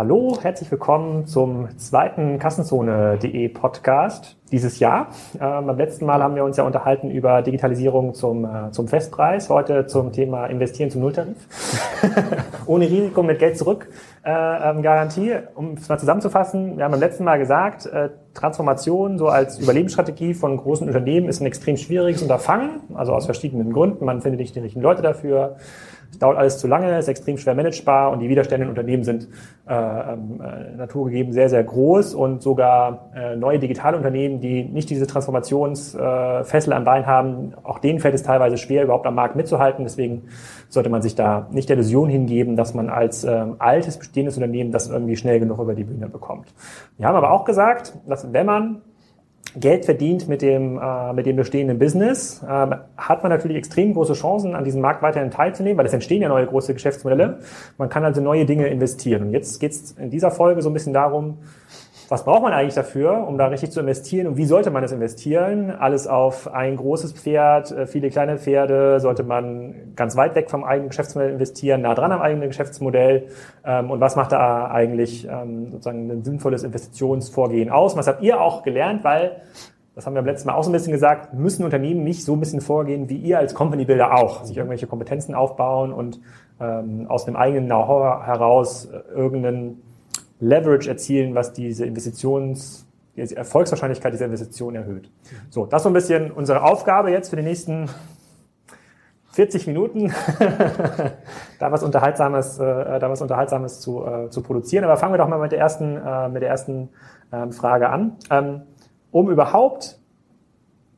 Hallo, herzlich willkommen zum zweiten Kassenzone.de Podcast dieses Jahr. Ähm, beim letzten Mal haben wir uns ja unterhalten über Digitalisierung zum, äh, zum Festpreis, heute zum Thema Investieren zum Nulltarif. Ohne Risiko mit Geld zurück. Äh, ähm, Garantie. Um es mal zusammenzufassen, wir haben beim letzten Mal gesagt, äh, Transformation so als Überlebensstrategie von großen Unternehmen ist ein extrem schwieriges Unterfangen, also aus verschiedenen Gründen. Man findet nicht die richtigen Leute dafür. Es dauert alles zu lange, ist extrem schwer managebar und die Widerstände in Unternehmen sind äh, ähm, äh, naturgegeben sehr, sehr groß und sogar äh, neue digitale Unternehmen, die nicht diese Transformationsfessel äh, am Bein haben, auch denen fällt es teilweise schwer, überhaupt am Markt mitzuhalten. Deswegen sollte man sich da nicht der Illusion hingeben, dass man als ähm, altes bestehendes Unternehmen das irgendwie schnell genug über die Bühne bekommt. Wir haben aber auch gesagt, dass wenn man Geld verdient mit dem, äh, mit dem bestehenden Business, äh, hat man natürlich extrem große Chancen, an diesem Markt weiterhin teilzunehmen, weil es entstehen ja neue große Geschäftsmodelle. Man kann also neue Dinge investieren. Und jetzt geht es in dieser Folge so ein bisschen darum, was braucht man eigentlich dafür, um da richtig zu investieren? Und wie sollte man das investieren? Alles auf ein großes Pferd, äh, viele kleine Pferde, sollte man ganz weit weg vom eigenen Geschäftsmodell investieren, nah dran am eigenen Geschäftsmodell? Ähm, und was macht da eigentlich ähm, sozusagen ein sinnvolles Investitionsvorgehen aus? Was habt ihr auch gelernt, weil das haben wir beim letzten Mal auch so ein bisschen gesagt, müssen Unternehmen nicht so ein bisschen vorgehen wie ihr als Company Builder auch, sich irgendwelche Kompetenzen aufbauen und ähm, aus dem eigenen Know-how heraus äh, irgendeinen Leverage erzielen, was diese Investitions, die Erfolgswahrscheinlichkeit dieser Investition erhöht. So, das so ein bisschen unsere Aufgabe jetzt für die nächsten 40 Minuten, da was Unterhaltsames, äh, da was Unterhaltsames zu, äh, zu produzieren. Aber fangen wir doch mal mit der ersten, äh, mit der ersten ähm, Frage an. Ähm, um überhaupt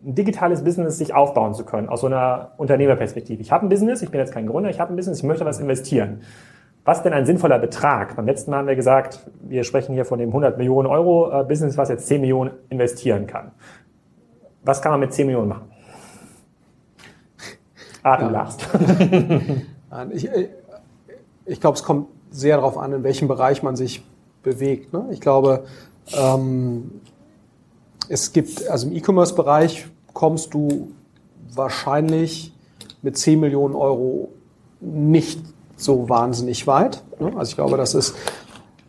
ein digitales Business sich aufbauen zu können, aus so einer Unternehmerperspektive. Ich habe ein Business, ich bin jetzt kein Gründer, ich habe ein Business, ich möchte was investieren. Was denn ein sinnvoller Betrag? Beim letzten Mal haben wir gesagt, wir sprechen hier von dem 100 Millionen Euro äh, Business, was jetzt 10 Millionen investieren kann. Was kann man mit 10 Millionen machen? Ah, du ja. lachst. ich, ich glaube, es kommt sehr darauf an, in welchem Bereich man sich bewegt. Ne? Ich glaube, ähm, es gibt, also im E-Commerce-Bereich kommst du wahrscheinlich mit 10 Millionen Euro nicht so wahnsinnig weit. Ne? Also ich glaube, das ist,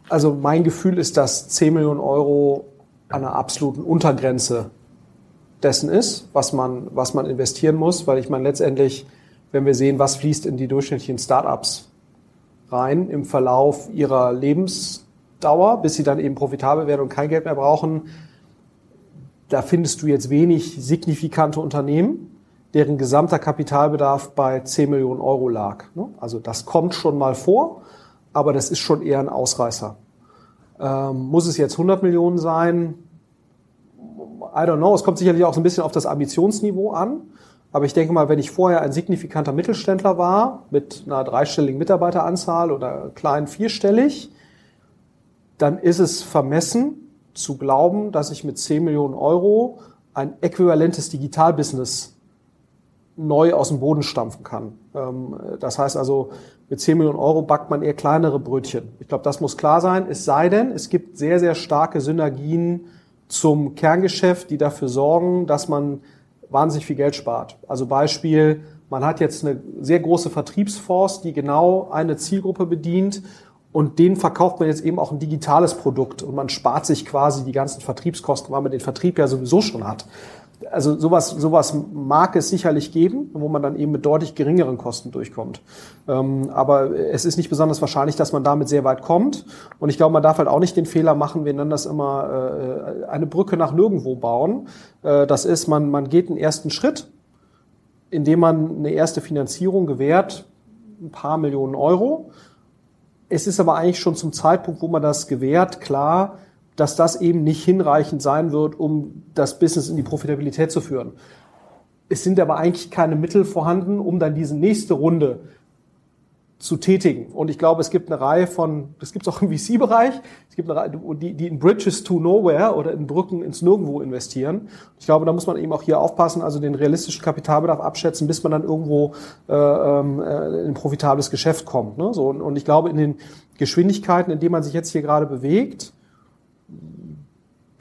also mein Gefühl ist, dass 10 Millionen Euro an einer absoluten Untergrenze dessen ist, was man, was man investieren muss, weil ich meine letztendlich, wenn wir sehen, was fließt in die durchschnittlichen Startups rein im Verlauf ihrer Lebensdauer, bis sie dann eben profitabel werden und kein Geld mehr brauchen, da findest du jetzt wenig signifikante Unternehmen, deren gesamter Kapitalbedarf bei 10 Millionen Euro lag. Ne? Also das kommt schon mal vor, aber das ist schon eher ein Ausreißer. Ähm, muss es jetzt 100 Millionen sein? I don't know. Es kommt sicherlich auch so ein bisschen auf das Ambitionsniveau an. Aber ich denke mal, wenn ich vorher ein signifikanter Mittelständler war, mit einer dreistelligen Mitarbeiteranzahl oder klein vierstellig, dann ist es vermessen zu glauben, dass ich mit 10 Millionen Euro ein äquivalentes Digitalbusiness neu aus dem Boden stampfen kann. Ähm, das heißt also, mit 10 Millionen Euro backt man eher kleinere Brötchen. Ich glaube, das muss klar sein. Es sei denn, es gibt sehr, sehr starke Synergien zum Kerngeschäft, die dafür sorgen, dass man wahnsinnig viel Geld spart. Also Beispiel, man hat jetzt eine sehr große Vertriebsforce, die genau eine Zielgruppe bedient und denen verkauft man jetzt eben auch ein digitales Produkt und man spart sich quasi die ganzen Vertriebskosten, weil man den Vertrieb ja sowieso schon hat also sowas, sowas mag es sicherlich geben, wo man dann eben mit deutlich geringeren Kosten durchkommt. Ähm, aber es ist nicht besonders wahrscheinlich, dass man damit sehr weit kommt. Und ich glaube, man darf halt auch nicht den Fehler machen, wir nennen das immer äh, eine Brücke nach nirgendwo bauen. Äh, das ist, man, man geht einen ersten Schritt, indem man eine erste Finanzierung gewährt, ein paar Millionen Euro. Es ist aber eigentlich schon zum Zeitpunkt, wo man das gewährt, klar, dass das eben nicht hinreichend sein wird, um das Business in die Profitabilität zu führen. Es sind aber eigentlich keine Mittel vorhanden, um dann diese nächste Runde zu tätigen. Und ich glaube, es gibt eine Reihe von, das gibt es auch im VC-Bereich, es gibt eine Reihe, die, die in Bridges to Nowhere oder in Brücken ins Nirgendwo investieren. Ich glaube, da muss man eben auch hier aufpassen, also den realistischen Kapitalbedarf abschätzen, bis man dann irgendwo äh, ähm, äh, in ein profitables Geschäft kommt. Ne? So, und ich glaube, in den Geschwindigkeiten, in denen man sich jetzt hier gerade bewegt,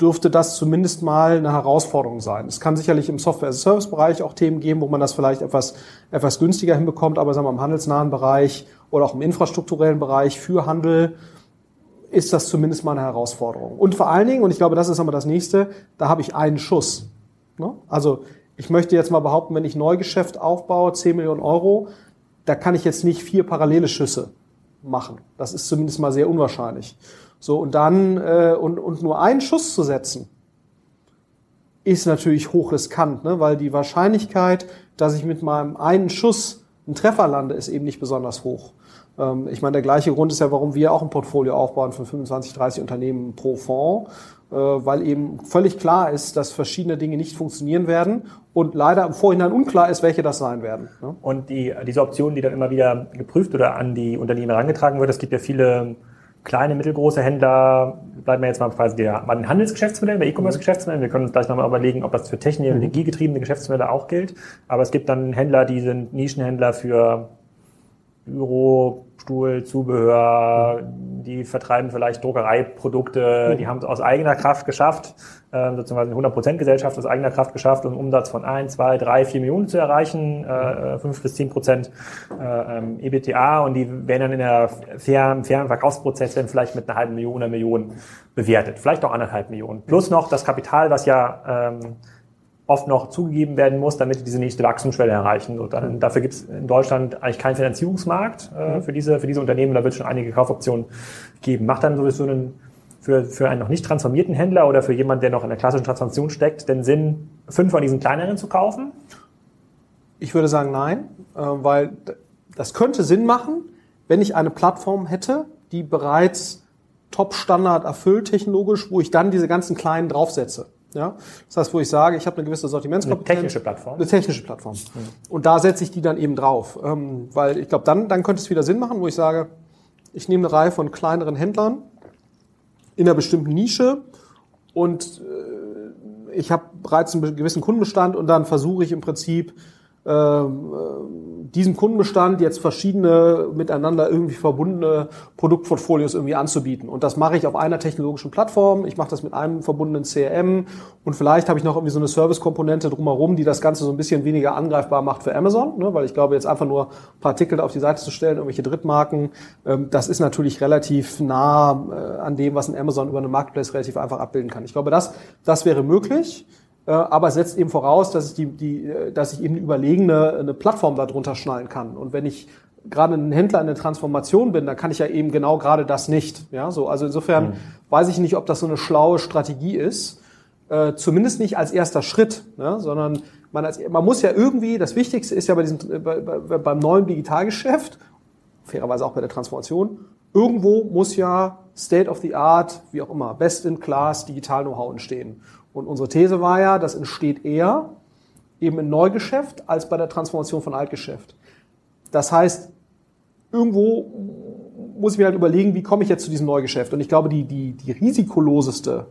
dürfte das zumindest mal eine Herausforderung sein. Es kann sicherlich im Software-as-a-Service-Bereich auch Themen geben, wo man das vielleicht etwas, etwas günstiger hinbekommt, aber sagen wir im handelsnahen Bereich oder auch im infrastrukturellen Bereich für Handel ist das zumindest mal eine Herausforderung. Und vor allen Dingen, und ich glaube, das ist aber das nächste, da habe ich einen Schuss. Ne? Also ich möchte jetzt mal behaupten, wenn ich Neugeschäft aufbaue, 10 Millionen Euro, da kann ich jetzt nicht vier parallele Schüsse machen. Das ist zumindest mal sehr unwahrscheinlich. So, und dann, äh, und, und nur einen Schuss zu setzen, ist natürlich hochriskant, ne? weil die Wahrscheinlichkeit, dass ich mit meinem einen Schuss einen Treffer lande, ist eben nicht besonders hoch. Ähm, ich meine, der gleiche Grund ist ja, warum wir auch ein Portfolio aufbauen von 25, 30 Unternehmen pro Fonds, äh, weil eben völlig klar ist, dass verschiedene Dinge nicht funktionieren werden und leider im Vorhinein unklar ist, welche das sein werden. Ne? Und die, diese Option, die dann immer wieder geprüft oder an die Unternehmen herangetragen wird, es gibt ja viele kleine, mittelgroße Händler, bleiben wir jetzt mal quasi bei den Handelsgeschäftsmodellen, bei E-Commerce-Geschäftsmodellen. Wir können uns gleich nochmal überlegen, ob das für technologiegetriebene Geschäftsmodelle auch gilt. Aber es gibt dann Händler, die sind Nischenhändler für Büro, Stuhl, Zubehör, die vertreiben vielleicht Druckereiprodukte, die haben es aus eigener Kraft geschafft, äh, sozusagen eine 100% Gesellschaft aus eigener Kraft geschafft, um einen Umsatz von 1, 2, 3, 4 Millionen zu erreichen, äh, 5 bis 10 Prozent äh, ähm, EBTA und die werden dann in der fairen, fairen Verkaufsprozess dann vielleicht mit einer halben Million, einer Million bewertet, vielleicht auch anderthalb Millionen. Plus noch das Kapital, was ja ähm, oft noch zugegeben werden muss, damit die diese nächste Wachstumsschwelle erreichen. So, dann, dafür gibt es in Deutschland eigentlich keinen Finanzierungsmarkt äh, mhm. für, diese, für diese Unternehmen. Da wird es schon einige Kaufoptionen geben. Macht dann sowieso einen, für, für einen noch nicht transformierten Händler oder für jemanden, der noch in der klassischen Transformation steckt, den Sinn, fünf von diesen kleineren zu kaufen? Ich würde sagen nein, äh, weil das könnte Sinn machen, wenn ich eine Plattform hätte, die bereits Top-Standard erfüllt technologisch, wo ich dann diese ganzen kleinen draufsetze. Ja? Das heißt, wo ich sage, ich habe eine gewisse Sortimentskompetenz. Eine technische Plattform. Eine technische Plattform. Mhm. Und da setze ich die dann eben drauf. Ähm, weil ich glaube, dann, dann könnte es wieder Sinn machen, wo ich sage, ich nehme eine Reihe von kleineren Händlern in einer bestimmten Nische und äh, ich habe bereits einen gewissen Kundenbestand und dann versuche ich im Prinzip diesem Kundenbestand jetzt verschiedene miteinander irgendwie verbundene Produktportfolios irgendwie anzubieten. Und das mache ich auf einer technologischen Plattform. Ich mache das mit einem verbundenen CRM und vielleicht habe ich noch irgendwie so eine Service-Komponente drumherum, die das Ganze so ein bisschen weniger angreifbar macht für Amazon, ne? weil ich glaube, jetzt einfach nur ein paar Artikel auf die Seite zu stellen, irgendwelche Drittmarken, ähm, das ist natürlich relativ nah äh, an dem, was ein Amazon über eine Marketplace relativ einfach abbilden kann. Ich glaube, das, das wäre möglich. Äh, aber es setzt eben voraus, dass ich, die, die, äh, dass ich eben überlegene eine Plattform darunter schnallen kann. Und wenn ich gerade ein Händler in der Transformation bin, dann kann ich ja eben genau gerade das nicht. Ja, so, also insofern mhm. weiß ich nicht, ob das so eine schlaue Strategie ist. Äh, zumindest nicht als erster Schritt, ne, sondern man, als, man muss ja irgendwie, das Wichtigste ist ja bei diesem, bei, bei, beim neuen Digitalgeschäft, fairerweise auch bei der Transformation, irgendwo muss ja State of the Art, wie auch immer, Best in Class Digital-Know-how entstehen. Und unsere These war ja, das entsteht eher eben in Neugeschäft als bei der Transformation von Altgeschäft. Das heißt, irgendwo muss ich mir halt überlegen, wie komme ich jetzt zu diesem Neugeschäft? Und ich glaube, die, die, die risikoloseste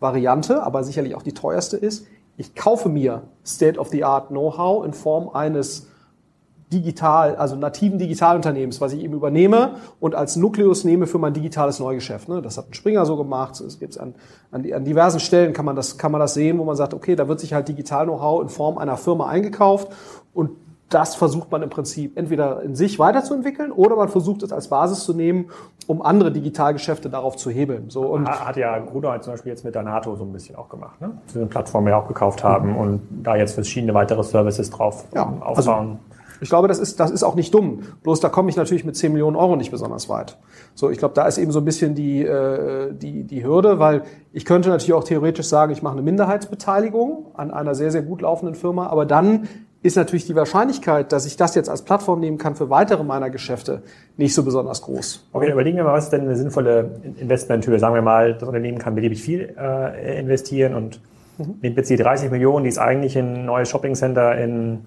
Variante, aber sicherlich auch die teuerste ist, ich kaufe mir State-of-the-Art Know-how in Form eines digital, also nativen Digitalunternehmens, was ich eben übernehme und als Nukleus nehme für mein digitales Neugeschäft. Ne? Das hat ein Springer so gemacht. Es gibt an, an, an diversen Stellen kann man das kann man das sehen, wo man sagt, okay, da wird sich halt digital Know-how in Form einer Firma eingekauft und das versucht man im Prinzip entweder in sich weiterzuentwickeln oder man versucht es als Basis zu nehmen, um andere Digitalgeschäfte darauf zu hebeln. So und hat ja Gruner zum Beispiel jetzt mit der NATO so ein bisschen auch gemacht, ne? Die eine Plattform ja auch gekauft haben und da jetzt verschiedene weitere Services drauf ja, aufbauen. Also ich glaube, das ist, das ist auch nicht dumm. Bloß da komme ich natürlich mit 10 Millionen Euro nicht besonders weit. So, ich glaube, da ist eben so ein bisschen die, äh, die, die Hürde, weil ich könnte natürlich auch theoretisch sagen, ich mache eine Minderheitsbeteiligung an einer sehr, sehr gut laufenden Firma, aber dann ist natürlich die Wahrscheinlichkeit, dass ich das jetzt als Plattform nehmen kann für weitere meiner Geschäfte, nicht so besonders groß. Okay, überlegen wir mal, was ist denn eine sinnvolle Investmenthöhe? Sagen wir mal, das Unternehmen kann beliebig viel äh, investieren und mhm. nimmt jetzt die 30 Millionen, die es eigentlich in ein neues Shoppingcenter in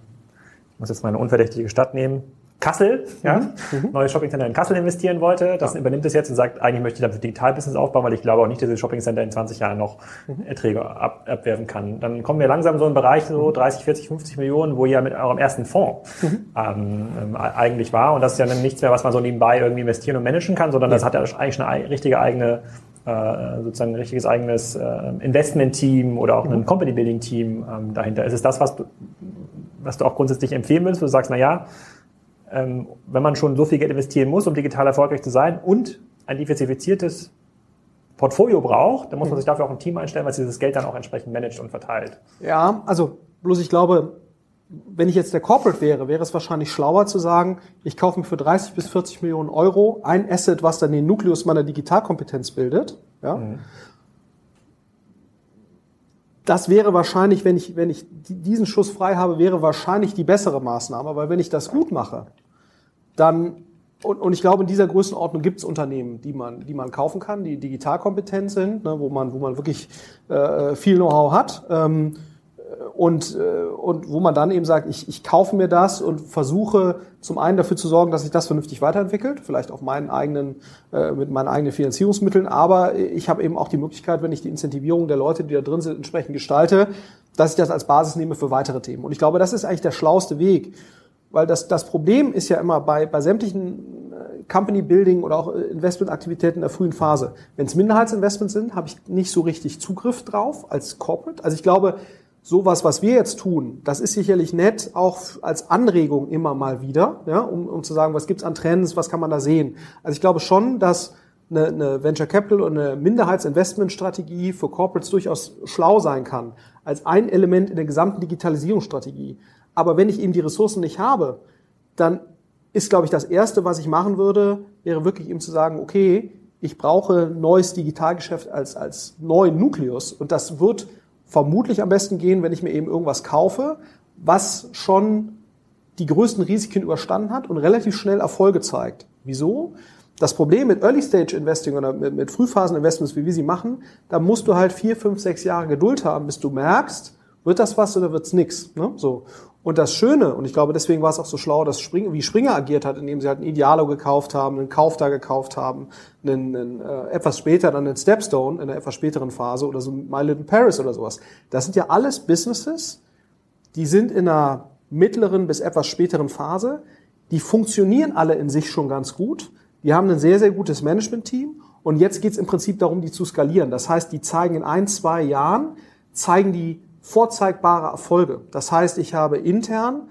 muss jetzt mal eine unverdächtige Stadt nehmen, Kassel, ja, mhm. mhm. neues Shoppingcenter in Kassel investieren wollte. Das ja. übernimmt es jetzt und sagt, eigentlich möchte ich dafür Digitalbusiness aufbauen, weil ich glaube auch nicht, dass dieses Shoppingcenter in 20 Jahren noch mhm. Erträge ab, abwerfen kann. Dann kommen wir langsam so in einen Bereich, so 30, 40, 50 Millionen, wo ihr mit eurem ersten Fonds mhm. ähm, ähm, eigentlich war. Und das ist ja dann nichts mehr, was man so nebenbei irgendwie investieren und managen kann, sondern das hat ja eigentlich eine richtige eigene äh, sozusagen ein richtiges eigenes äh, Investment-Team oder auch ein mhm. Company-Building-Team ähm, dahinter. Ist es das, was du, was du auch grundsätzlich empfehlen würdest, wo du sagst, na ja, ähm, wenn man schon so viel Geld investieren muss, um digital erfolgreich zu sein und ein diversifiziertes Portfolio braucht, dann muss man sich dafür auch ein Team einstellen, was dieses Geld dann auch entsprechend managt und verteilt. Ja, also bloß ich glaube, wenn ich jetzt der Corporate wäre, wäre es wahrscheinlich schlauer zu sagen, ich kaufe mir für 30 bis 40 Millionen Euro ein Asset, was dann den Nukleus meiner Digitalkompetenz bildet. Ja? Mhm. Das wäre wahrscheinlich, wenn ich, wenn ich diesen Schuss frei habe, wäre wahrscheinlich die bessere Maßnahme. Weil wenn ich das gut mache, dann, und, und ich glaube, in dieser Größenordnung gibt es Unternehmen, die man, die man kaufen kann, die digitalkompetent sind, ne, wo, man, wo man wirklich äh, viel Know-how hat. Ähm, und, äh, und wo man dann eben sagt, ich, ich kaufe mir das und versuche zum einen dafür zu sorgen, dass sich das vernünftig weiterentwickelt, vielleicht auf meinen eigenen, äh, mit meinen eigenen Finanzierungsmitteln, aber ich habe eben auch die Möglichkeit, wenn ich die Incentivierung der Leute, die da drin sind, entsprechend gestalte, dass ich das als Basis nehme für weitere Themen. Und ich glaube, das ist eigentlich der schlauste Weg, weil das, das Problem ist ja immer bei, bei sämtlichen äh, Company Building oder auch äh, Investmentaktivitäten in der frühen Phase. Wenn es Minderheitsinvestments sind, habe ich nicht so richtig Zugriff drauf als Corporate. Also ich glaube, sowas, was wir jetzt tun, das ist sicherlich nett, auch als Anregung immer mal wieder, ja, um, um zu sagen, was gibt's an Trends, was kann man da sehen. Also ich glaube schon, dass eine, eine Venture Capital und eine Minderheitsinvestmentstrategie für Corporates durchaus schlau sein kann, als ein Element in der gesamten Digitalisierungsstrategie. Aber wenn ich eben die Ressourcen nicht habe, dann ist, glaube ich, das Erste, was ich machen würde, wäre wirklich eben zu sagen, okay, ich brauche neues Digitalgeschäft als, als neuen Nukleus. Und das wird vermutlich am besten gehen, wenn ich mir eben irgendwas kaufe, was schon die größten Risiken überstanden hat und relativ schnell Erfolge zeigt. Wieso? Das Problem mit Early Stage Investing oder mit, mit Frühphasen Investments, wie wir sie machen, da musst du halt vier, fünf, sechs Jahre Geduld haben, bis du merkst, wird das was oder wird's nix. Ne? So. Und das Schöne, und ich glaube, deswegen war es auch so schlau, dass Spring, wie Springer agiert hat, indem sie halt ein Idealo gekauft haben, einen Kaufda gekauft haben, einen, einen äh, etwas später dann einen Stepstone in einer etwas späteren Phase oder so My Little Paris oder sowas. Das sind ja alles Businesses, die sind in einer mittleren bis etwas späteren Phase, die funktionieren alle in sich schon ganz gut, die haben ein sehr, sehr gutes Management-Team und jetzt geht es im Prinzip darum, die zu skalieren. Das heißt, die zeigen in ein, zwei Jahren, zeigen die vorzeigbare Erfolge. Das heißt, ich habe intern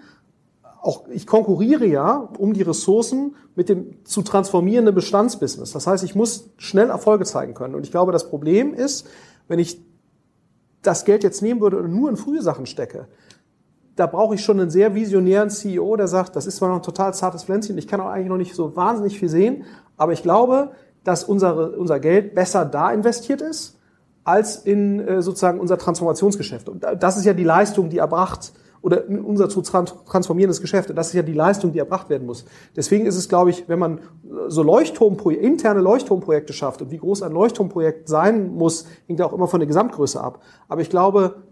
auch, ich konkurriere ja um die Ressourcen mit dem zu transformierenden Bestandsbusiness. Das heißt, ich muss schnell Erfolge zeigen können. Und ich glaube, das Problem ist, wenn ich das Geld jetzt nehmen würde und nur in frühe Sachen stecke, da brauche ich schon einen sehr visionären CEO, der sagt, das ist zwar noch ein total zartes Pflänzchen, ich kann auch eigentlich noch nicht so wahnsinnig viel sehen, aber ich glaube, dass unsere, unser Geld besser da investiert ist, als in äh, sozusagen unser Transformationsgeschäft. Und das ist ja die Leistung, die erbracht oder unser zu transformierendes Geschäft. Das ist ja die Leistung, die erbracht werden muss. Deswegen ist es, glaube ich, wenn man so Leuchtturmprojekte, interne Leuchtturmprojekte schafft und wie groß ein Leuchtturmprojekt sein muss, hängt ja auch immer von der Gesamtgröße ab. Aber ich glaube,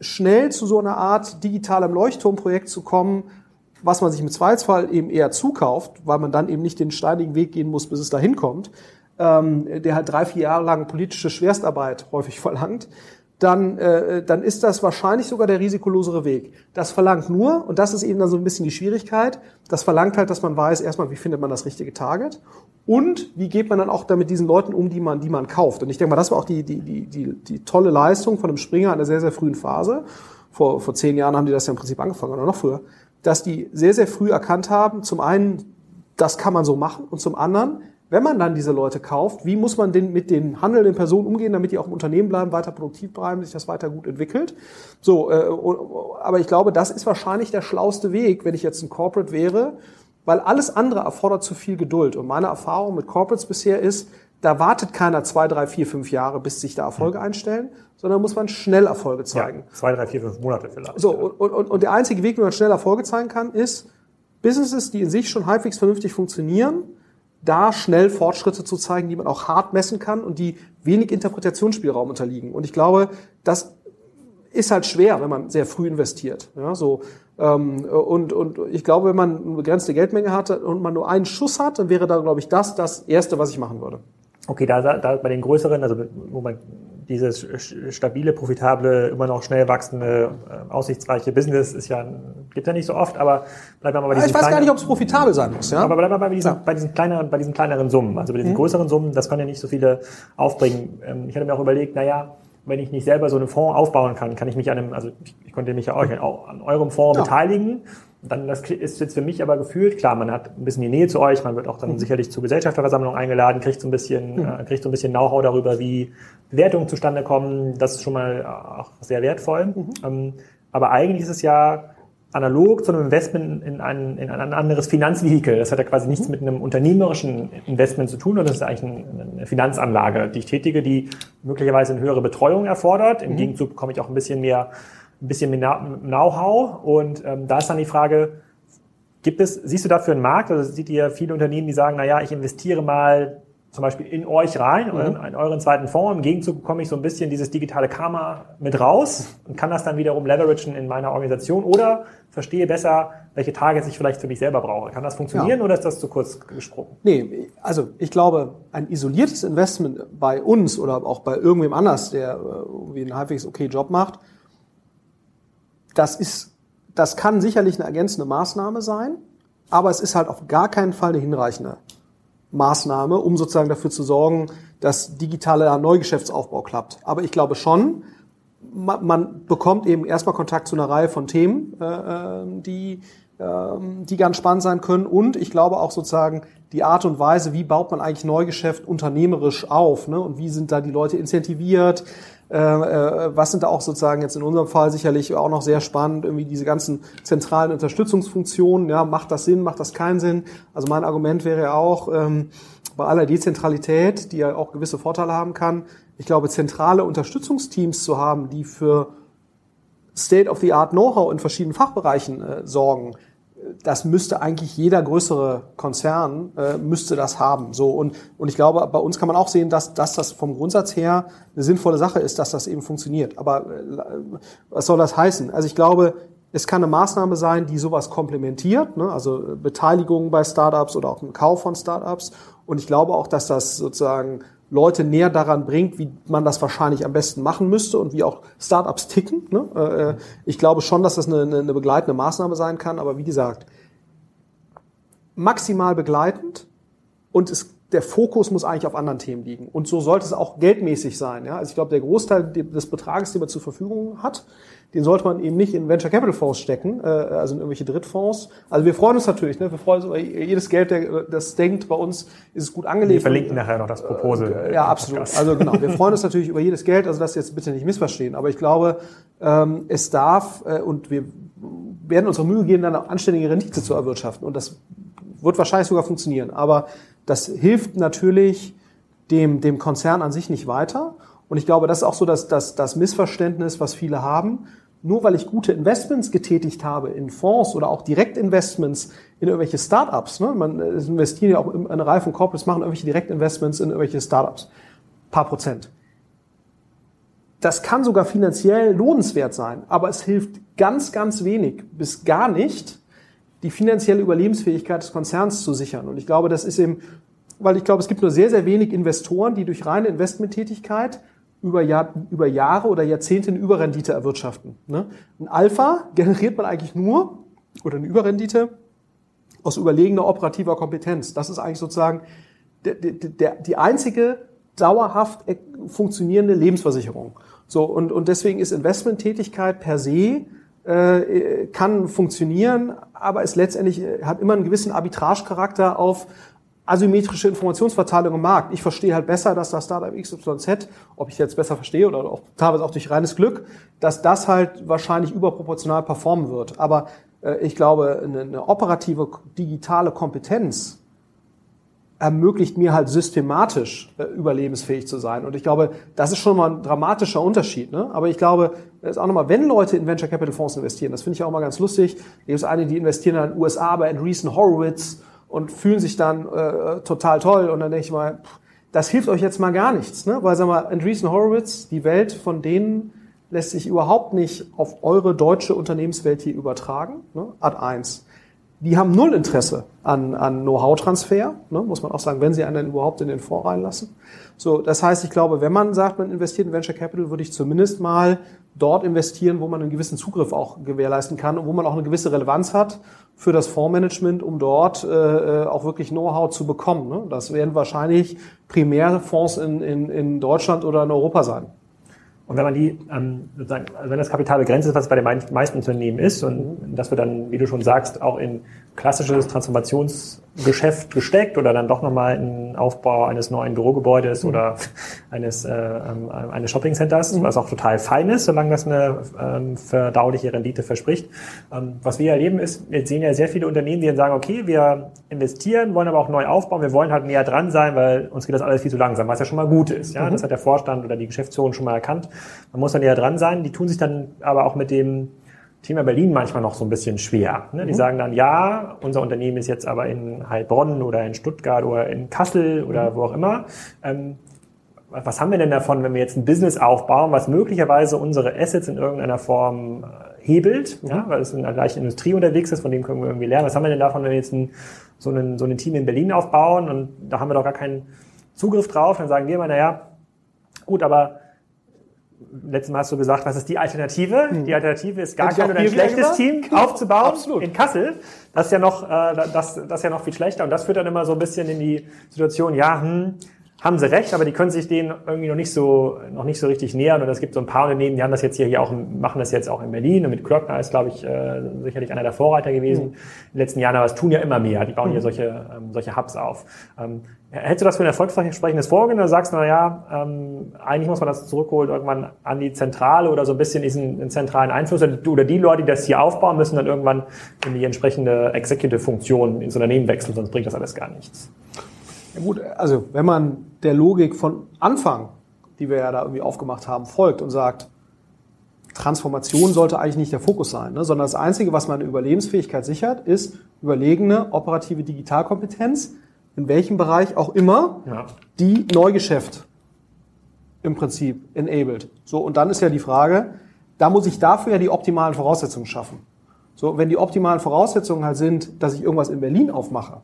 schnell zu so einer Art digitalem Leuchtturmprojekt zu kommen, was man sich im Zweifelsfall eben eher zukauft, weil man dann eben nicht den steinigen Weg gehen muss, bis es dahin kommt, ähm, der halt drei, vier Jahre lang politische Schwerstarbeit häufig verlangt, dann, äh, dann ist das wahrscheinlich sogar der risikolosere Weg. Das verlangt nur, und das ist eben dann so ein bisschen die Schwierigkeit, das verlangt halt, dass man weiß, erstmal, wie findet man das richtige Target und wie geht man dann auch damit diesen Leuten um, die man, die man kauft. Und ich denke mal, das war auch die, die, die, die, die tolle Leistung von einem Springer in einer sehr, sehr frühen Phase. Vor, vor zehn Jahren haben die das ja im Prinzip angefangen oder noch früher, dass die sehr, sehr früh erkannt haben, zum einen, das kann man so machen und zum anderen, wenn man dann diese Leute kauft, wie muss man denn mit den handelnden Personen umgehen, damit die auch im Unternehmen bleiben, weiter produktiv bleiben, sich das weiter gut entwickelt. So, äh, aber ich glaube, das ist wahrscheinlich der schlauste Weg, wenn ich jetzt ein Corporate wäre, weil alles andere erfordert zu viel Geduld. Und meine Erfahrung mit Corporates bisher ist, da wartet keiner zwei, drei, vier, fünf Jahre, bis sich da Erfolge einstellen, sondern muss man schnell Erfolge zeigen. Ja, zwei, drei, vier, fünf Monate vielleicht. So, und, und, und der einzige Weg, wie man schnell Erfolge zeigen kann, ist, Businesses, die in sich schon halbwegs vernünftig funktionieren, da schnell Fortschritte zu zeigen, die man auch hart messen kann und die wenig Interpretationsspielraum unterliegen. Und ich glaube, das ist halt schwer, wenn man sehr früh investiert. Ja, so, ähm, und, und ich glaube, wenn man eine begrenzte Geldmenge hat und man nur einen Schuss hat, dann wäre da, glaube ich, das das Erste, was ich machen würde. Okay, da, da bei den größeren, also wo man dieses stabile, profitable, immer noch schnell wachsende, äh, aussichtsreiche Business ist ja, gibt ja nicht so oft, aber bleiben wir mal bei diesen Ich weiß gar nicht, ob es profitabel sein muss, ja. Aber bleiben wir bei diesen, ja. bei diesen kleineren, bei diesen kleineren Summen. Also bei diesen mhm. größeren Summen, das können ja nicht so viele aufbringen. Ähm, ich hatte mir auch überlegt, naja, wenn ich nicht selber so einen Fonds aufbauen kann, kann ich mich an einem, also ich, ich konnte mich ja auch an eurem Fonds ja. beteiligen dann das ist jetzt für mich aber gefühlt, klar, man hat ein bisschen die Nähe zu euch, man wird auch dann mhm. sicherlich zur Gesellschafterversammlung eingeladen, kriegt so ein bisschen, mhm. äh, kriegt so ein bisschen Know-how darüber, wie Bewertungen zustande kommen. Das ist schon mal auch sehr wertvoll. Mhm. Ähm, aber eigentlich ist es ja analog zu einem Investment in ein, in ein anderes Finanzvehikel. Das hat ja quasi nichts mhm. mit einem unternehmerischen Investment zu tun, sondern das ist eigentlich eine Finanzanlage, die ich tätige, die möglicherweise eine höhere Betreuung erfordert. Im mhm. Gegenzug bekomme ich auch ein bisschen mehr, ein bisschen Know-how. Und ähm, da ist dann die Frage, gibt es, siehst du dafür einen Markt? Also seht ihr viele Unternehmen, die sagen, na ja, ich investiere mal zum Beispiel in euch rein oder mhm. in euren zweiten Fonds. Im Gegenzug bekomme ich so ein bisschen dieses digitale Karma mit raus und kann das dann wiederum leveragen in meiner Organisation oder verstehe besser, welche Targets ich vielleicht für mich selber brauche. Kann das funktionieren ja. oder ist das zu kurz gesprungen? Nee, also ich glaube, ein isoliertes Investment bei uns oder auch bei irgendwem anders, der äh, irgendwie einen halbwegs okay Job macht, das ist, das kann sicherlich eine ergänzende Maßnahme sein, aber es ist halt auf gar keinen Fall eine hinreichende Maßnahme, um sozusagen dafür zu sorgen, dass digitaler Neugeschäftsaufbau klappt. Aber ich glaube schon, man, man bekommt eben erstmal Kontakt zu einer Reihe von Themen, äh, ähm, die, äh, die ganz spannend sein können. Und ich glaube auch sozusagen die Art und Weise, wie baut man eigentlich Neugeschäft unternehmerisch auf ne? und wie sind da die Leute incentiviert. Äh, äh, was sind da auch sozusagen jetzt in unserem Fall sicherlich auch noch sehr spannend, irgendwie diese ganzen zentralen Unterstützungsfunktionen, ja, macht das Sinn, macht das keinen Sinn? Also mein Argument wäre ja auch, ähm, bei aller Dezentralität, die ja auch gewisse Vorteile haben kann, ich glaube, zentrale Unterstützungsteams zu haben, die für State-of-the-Art Know-how in verschiedenen Fachbereichen äh, sorgen, das müsste eigentlich jeder größere Konzern äh, müsste das haben. So und und ich glaube, bei uns kann man auch sehen, dass, dass das vom Grundsatz her eine sinnvolle Sache ist, dass das eben funktioniert. Aber äh, was soll das heißen? Also ich glaube, es kann eine Maßnahme sein, die sowas komplementiert, ne? also Beteiligung bei Startups oder auch im Kauf von Startups. Und ich glaube auch, dass das sozusagen Leute näher daran bringt, wie man das wahrscheinlich am besten machen müsste und wie auch Startups ticken. Ne? Äh, ich glaube schon, dass das eine, eine begleitende Maßnahme sein kann, aber wie gesagt, maximal begleitend und es, der Fokus muss eigentlich auf anderen Themen liegen. Und so sollte es auch geldmäßig sein. Ja? Also ich glaube, der Großteil des Betrages, den man zur Verfügung hat, den sollte man eben nicht in Venture Capital Fonds stecken, äh, also in irgendwelche Drittfonds. Also wir freuen uns natürlich, ne? wir freuen uns über jedes Geld, der, das denkt, bei uns ist es gut angelegt. Wir verlinken nachher noch das Proposal. Äh, ja, absolut. Also genau, wir freuen uns natürlich über jedes Geld, also das jetzt bitte nicht missverstehen, aber ich glaube, ähm, es darf äh, und wir werden unsere Mühe geben, dann eine anständige Rendite zu erwirtschaften und das wird wahrscheinlich sogar funktionieren, aber das hilft natürlich dem, dem Konzern an sich nicht weiter und ich glaube, das ist auch so das, das, das Missverständnis, was viele haben. Nur weil ich gute Investments getätigt habe in Fonds oder auch Direktinvestments in irgendwelche Startups, ne? man investiert ja auch in eine Reihe von Corporates, machen irgendwelche Direktinvestments in irgendwelche Startups, paar Prozent. Das kann sogar finanziell lohnenswert sein, aber es hilft ganz, ganz wenig bis gar nicht, die finanzielle Überlebensfähigkeit des Konzerns zu sichern. Und ich glaube, das ist eben, weil ich glaube, es gibt nur sehr, sehr wenig Investoren, die durch reine Investmenttätigkeit über, Jahr, über Jahre oder Jahrzehnte eine Überrendite erwirtschaften. Ne? Ein Alpha generiert man eigentlich nur, oder eine Überrendite, aus überlegener operativer Kompetenz. Das ist eigentlich sozusagen der, der, der, die einzige dauerhaft funktionierende Lebensversicherung. So, und, und deswegen ist Investmenttätigkeit per se äh, kann funktionieren, aber es letztendlich äh, hat immer einen gewissen Arbitragecharakter auf asymmetrische Informationsverteilung im Markt. Ich verstehe halt besser, dass das Startup XYZ, ob ich jetzt besser verstehe oder auch teilweise auch durch reines Glück, dass das halt wahrscheinlich überproportional performen wird. Aber äh, ich glaube, eine, eine operative digitale Kompetenz ermöglicht mir halt systematisch äh, überlebensfähig zu sein. Und ich glaube, das ist schon mal ein dramatischer Unterschied. Ne? Aber ich glaube, das ist auch nochmal, wenn Leute in Venture Capital Fonds investieren, das finde ich auch mal ganz lustig. Da gibt es einige, die investieren in den USA bei Andreessen Horowitz und fühlen sich dann äh, total toll. Und dann denke ich mal, pff, das hilft euch jetzt mal gar nichts, ne? Weil sag mal, Andreessen Horowitz, die Welt von denen lässt sich überhaupt nicht auf eure deutsche Unternehmenswelt hier übertragen. Ne? Ad 1. Die haben null Interesse an, an Know-how-Transfer, ne? muss man auch sagen, wenn sie einen dann überhaupt in den Fonds reinlassen. So, das heißt, ich glaube, wenn man sagt, man investiert in Venture Capital, würde ich zumindest mal dort investieren, wo man einen gewissen Zugriff auch gewährleisten kann und wo man auch eine gewisse Relevanz hat für das Fondsmanagement, um dort äh, auch wirklich Know-how zu bekommen. Ne? Das werden wahrscheinlich primär Fonds in, in, in Deutschland oder in Europa sein. Und wenn man die, ähm, sozusagen, also wenn das Kapital begrenzt ist, was bei den meisten Unternehmen ist, und das wird dann, wie du schon sagst, auch in klassisches Transformationsgeschäft gesteckt oder dann doch nochmal in Aufbau eines neuen Bürogebäudes mhm. oder eines, äh, ähm, eines Shoppingcenters, mhm. was auch total fein ist, solange das eine ähm, verdauliche Rendite verspricht. Ähm, was wir erleben ist, wir sehen ja sehr viele Unternehmen, die dann sagen, okay, wir investieren, wollen aber auch neu aufbauen, wir wollen halt näher dran sein, weil uns geht das alles viel zu langsam, was ja schon mal gut ist. Ja? Mhm. Das hat der Vorstand oder die Geschäftsführung schon mal erkannt. Man muss dann näher dran sein. Die tun sich dann aber auch mit dem Thema Berlin manchmal noch so ein bisschen schwer. Ne? Die mhm. sagen dann, ja, unser Unternehmen ist jetzt aber in Heilbronn oder in Stuttgart oder in Kassel oder mhm. wo auch immer. Ähm, was haben wir denn davon, wenn wir jetzt ein Business aufbauen, was möglicherweise unsere Assets in irgendeiner Form äh, hebelt, mhm. ja, weil es in der gleichen Industrie unterwegs ist, von dem können wir irgendwie lernen. Was haben wir denn davon, wenn wir jetzt ein, so, ein, so ein Team in Berlin aufbauen und da haben wir doch gar keinen Zugriff drauf? Dann sagen wir mal, naja, gut, aber letztes Mal hast du gesagt, was ist die Alternative? Hm. Die Alternative ist gar kein oder ein schlechtes Team aufzubauen Absolut. in Kassel. Das ist ja noch, äh, das, das ist ja noch viel schlechter. Und das führt dann immer so ein bisschen in die Situation, ja, hm, haben sie recht, aber die können sich denen irgendwie noch nicht so, noch nicht so richtig nähern. Und es gibt so ein paar Unternehmen, die haben das jetzt hier, hier auch, machen das jetzt auch in Berlin. Und mit Klöckner ist, glaube ich, äh, sicherlich einer der Vorreiter gewesen mhm. in den letzten Jahren. Aber es tun ja immer mehr. Die bauen mhm. hier solche, ähm, solche Hubs auf. Ähm, Hältst du das für ein erfolgsversprechendes Vorgehen oder sagst du, na ja, ähm, eigentlich muss man das zurückholen irgendwann an die Zentrale oder so ein bisschen diesen, zentralen Einfluss oder die Leute, die das hier aufbauen, müssen dann irgendwann in die entsprechende Executive-Funktion ins Unternehmen wechseln, sonst bringt das alles gar nichts. Ja gut, also wenn man der Logik von Anfang, die wir ja da irgendwie aufgemacht haben, folgt und sagt, Transformation sollte eigentlich nicht der Fokus sein, ne, sondern das Einzige, was meine Überlebensfähigkeit sichert, ist überlegene operative Digitalkompetenz, in welchem Bereich auch immer, ja. die Neugeschäft im Prinzip enabled. So, und dann ist ja die Frage, da muss ich dafür ja die optimalen Voraussetzungen schaffen. So, wenn die optimalen Voraussetzungen halt sind, dass ich irgendwas in Berlin aufmache,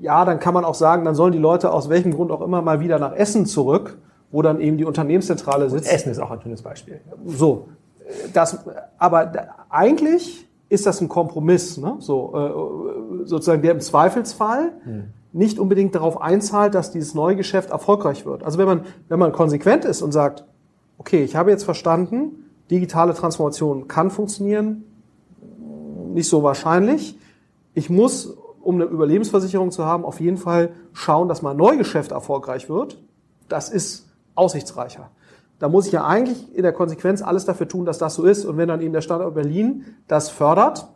ja, dann kann man auch sagen, dann sollen die Leute aus welchem Grund auch immer mal wieder nach Essen zurück, wo dann eben die Unternehmenszentrale sitzt. Und Essen ist auch ein schönes Beispiel. So, das, aber eigentlich ist das ein Kompromiss, ne? so äh, sozusagen der im Zweifelsfall hm. nicht unbedingt darauf einzahlt, dass dieses neue Geschäft erfolgreich wird. Also wenn man wenn man konsequent ist und sagt, okay, ich habe jetzt verstanden, digitale Transformation kann funktionieren, nicht so wahrscheinlich. Ich muss, um eine Überlebensversicherung zu haben, auf jeden Fall schauen, dass mein Neugeschäft erfolgreich wird. Das ist aussichtsreicher da muss ich ja eigentlich in der Konsequenz alles dafür tun, dass das so ist. Und wenn dann eben der Standort Berlin das fördert,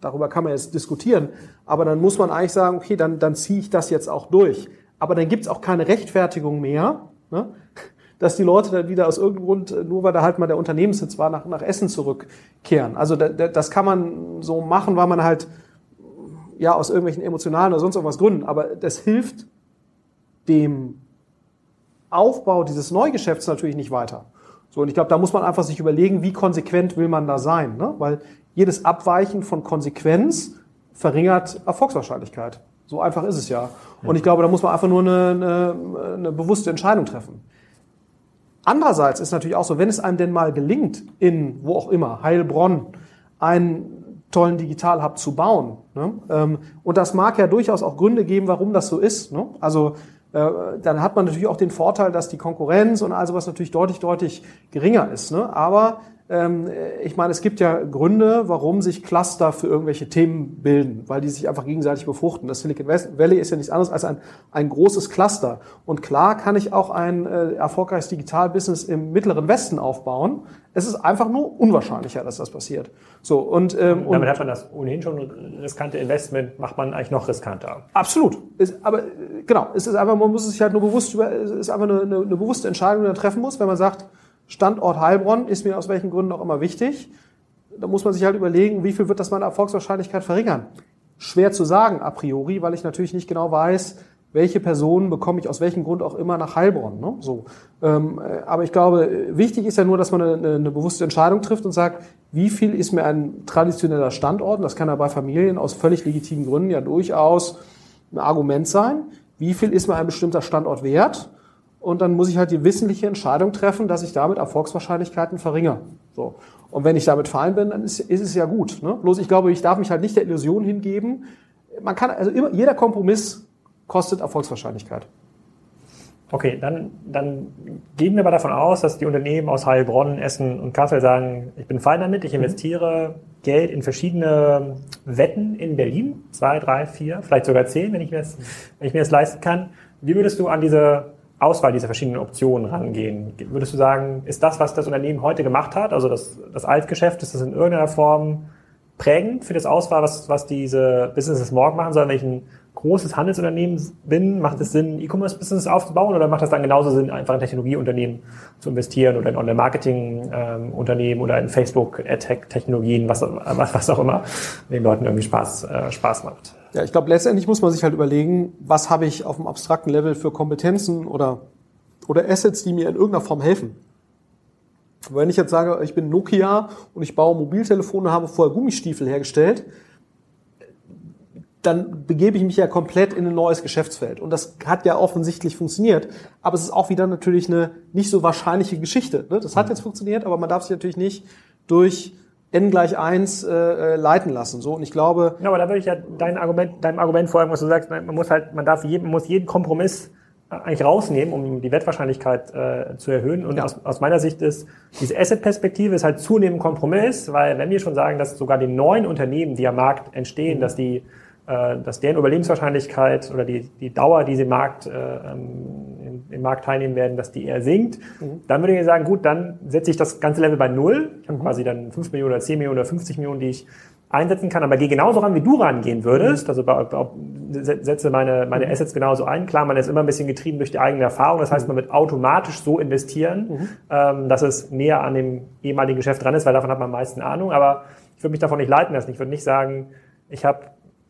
darüber kann man jetzt diskutieren, aber dann muss man eigentlich sagen, okay, dann, dann ziehe ich das jetzt auch durch. Aber dann gibt's auch keine Rechtfertigung mehr, ne, dass die Leute dann wieder aus irgendeinem Grund, nur weil da halt mal der Unternehmenssitz war, nach, nach Essen zurückkehren. Also da, da, das kann man so machen, weil man halt ja aus irgendwelchen emotionalen oder sonst irgendwas Gründen, aber das hilft dem Aufbau dieses Neugeschäfts natürlich nicht weiter. So, und ich glaube, da muss man einfach sich überlegen, wie konsequent will man da sein, ne? weil jedes Abweichen von Konsequenz verringert Erfolgswahrscheinlichkeit. So einfach ist es ja. Und ich glaube, da muss man einfach nur eine, eine, eine bewusste Entscheidung treffen. Andererseits ist natürlich auch so, wenn es einem denn mal gelingt, in wo auch immer, Heilbronn, einen tollen Digital-Hub zu bauen, ne? Ähm, und das mag ja durchaus auch Gründe geben, warum das so ist. Ne? Also äh, dann hat man natürlich auch den Vorteil, dass die Konkurrenz und all sowas natürlich deutlich, deutlich geringer ist. Ne? Aber ich meine, es gibt ja Gründe, warum sich Cluster für irgendwelche Themen bilden, weil die sich einfach gegenseitig befruchten. Das Silicon Valley ist ja nichts anderes als ein, ein großes Cluster. Und klar kann ich auch ein äh, erfolgreiches Digitalbusiness im mittleren Westen aufbauen. Es ist einfach nur unwahrscheinlicher, dass das passiert. So und, ähm, und damit hat man das ohnehin schon riskante Investment, macht man eigentlich noch riskanter. Absolut. Ist, aber äh, genau, es ist einfach, man muss es sich halt nur bewusst über, es ist einfach eine, eine, eine bewusste Entscheidung, die man treffen muss, wenn man sagt, Standort Heilbronn ist mir aus welchen Gründen auch immer wichtig. Da muss man sich halt überlegen, wie viel wird das meine Erfolgswahrscheinlichkeit verringern? Schwer zu sagen a priori, weil ich natürlich nicht genau weiß, welche Personen bekomme ich aus welchem Grund auch immer nach Heilbronn. Ne? So. Ähm, äh, aber ich glaube, wichtig ist ja nur, dass man eine, eine, bewusste Entscheidung trifft und sagt, wie viel ist mir ein traditioneller Standort, das kann ja bei Familien aus völlig legitimen Gründen ja durchaus ein Argument sein, wie viel ist mir ein bestimmter Standort wert und dann muss ich halt die wissentliche Entscheidung treffen, dass ich damit Erfolgswahrscheinlichkeiten verringere. So. Und wenn ich damit fein bin, dann ist, ist es ja gut. Ne? Bloß ich glaube, ich darf mich halt nicht der Illusion hingeben. Man kann, also immer, jeder Kompromiss kostet Erfolgswahrscheinlichkeit. Okay, dann, dann gehen wir aber davon aus, dass die Unternehmen aus Heilbronn, Essen und Kassel sagen, ich bin fein damit, ich mhm. investiere mhm. Geld in verschiedene Wetten in Berlin, zwei, drei, vier, vielleicht sogar zehn, wenn ich mir das, wenn ich mir das leisten kann. Wie würdest du an diese Auswahl dieser verschiedenen Optionen rangehen? Würdest du sagen, ist das, was das Unternehmen heute gemacht hat, also das, das Altgeschäft, ist das in irgendeiner Form prägend für das Auswahl, was, was diese Businesses morgen machen sollen, welchen großes Handelsunternehmen bin, macht es Sinn, E-Commerce-Business aufzubauen oder macht es dann genauso Sinn, einfach in Technologieunternehmen zu investieren oder in Online-Marketing-Unternehmen oder in Facebook-Ad-Tech-Technologien, was, was, was auch immer den Leuten irgendwie Spaß, äh, Spaß macht? Ja, ich glaube, letztendlich muss man sich halt überlegen, was habe ich auf dem abstrakten Level für Kompetenzen oder, oder Assets, die mir in irgendeiner Form helfen. Wenn ich jetzt sage, ich bin Nokia und ich baue Mobiltelefone, habe vorher Gummistiefel hergestellt, dann begebe ich mich ja komplett in ein neues Geschäftsfeld. Und das hat ja offensichtlich funktioniert. Aber es ist auch wieder natürlich eine nicht so wahrscheinliche Geschichte. Ne? Das hat jetzt funktioniert, aber man darf sich natürlich nicht durch n gleich 1 äh, äh, leiten lassen. So und ich glaube. Ja, aber da würde ich ja dein Argument, deinem Argument folgen, was du sagst, man muss halt, man darf jeden, man muss jeden Kompromiss äh, eigentlich rausnehmen, um die Wettwahrscheinlichkeit äh, zu erhöhen. Und ja. aus, aus meiner Sicht ist diese Asset-Perspektive ist halt zunehmend Kompromiss, weil wenn wir schon sagen, dass sogar die neuen Unternehmen, die am Markt entstehen, mhm. dass die dass deren Überlebenswahrscheinlichkeit oder die, die Dauer, die sie im Markt, äh, ähm, im, im Markt teilnehmen werden, dass die eher sinkt, mhm. dann würde ich sagen, gut, dann setze ich das ganze Level bei Null. Ich habe mhm. quasi dann 5 Millionen oder 10 Millionen oder 50 Millionen, die ich einsetzen kann, aber gehe genauso ran, wie du rangehen würdest. Mhm. Also bei, bei, setze meine, meine mhm. Assets genauso ein. Klar, man ist immer ein bisschen getrieben durch die eigene Erfahrung. Das heißt, mhm. man wird automatisch so investieren, mhm. ähm, dass es näher an dem ehemaligen Geschäft dran ist, weil davon hat man am meisten Ahnung. Aber ich würde mich davon nicht leiten lassen. Ich würde nicht sagen, ich habe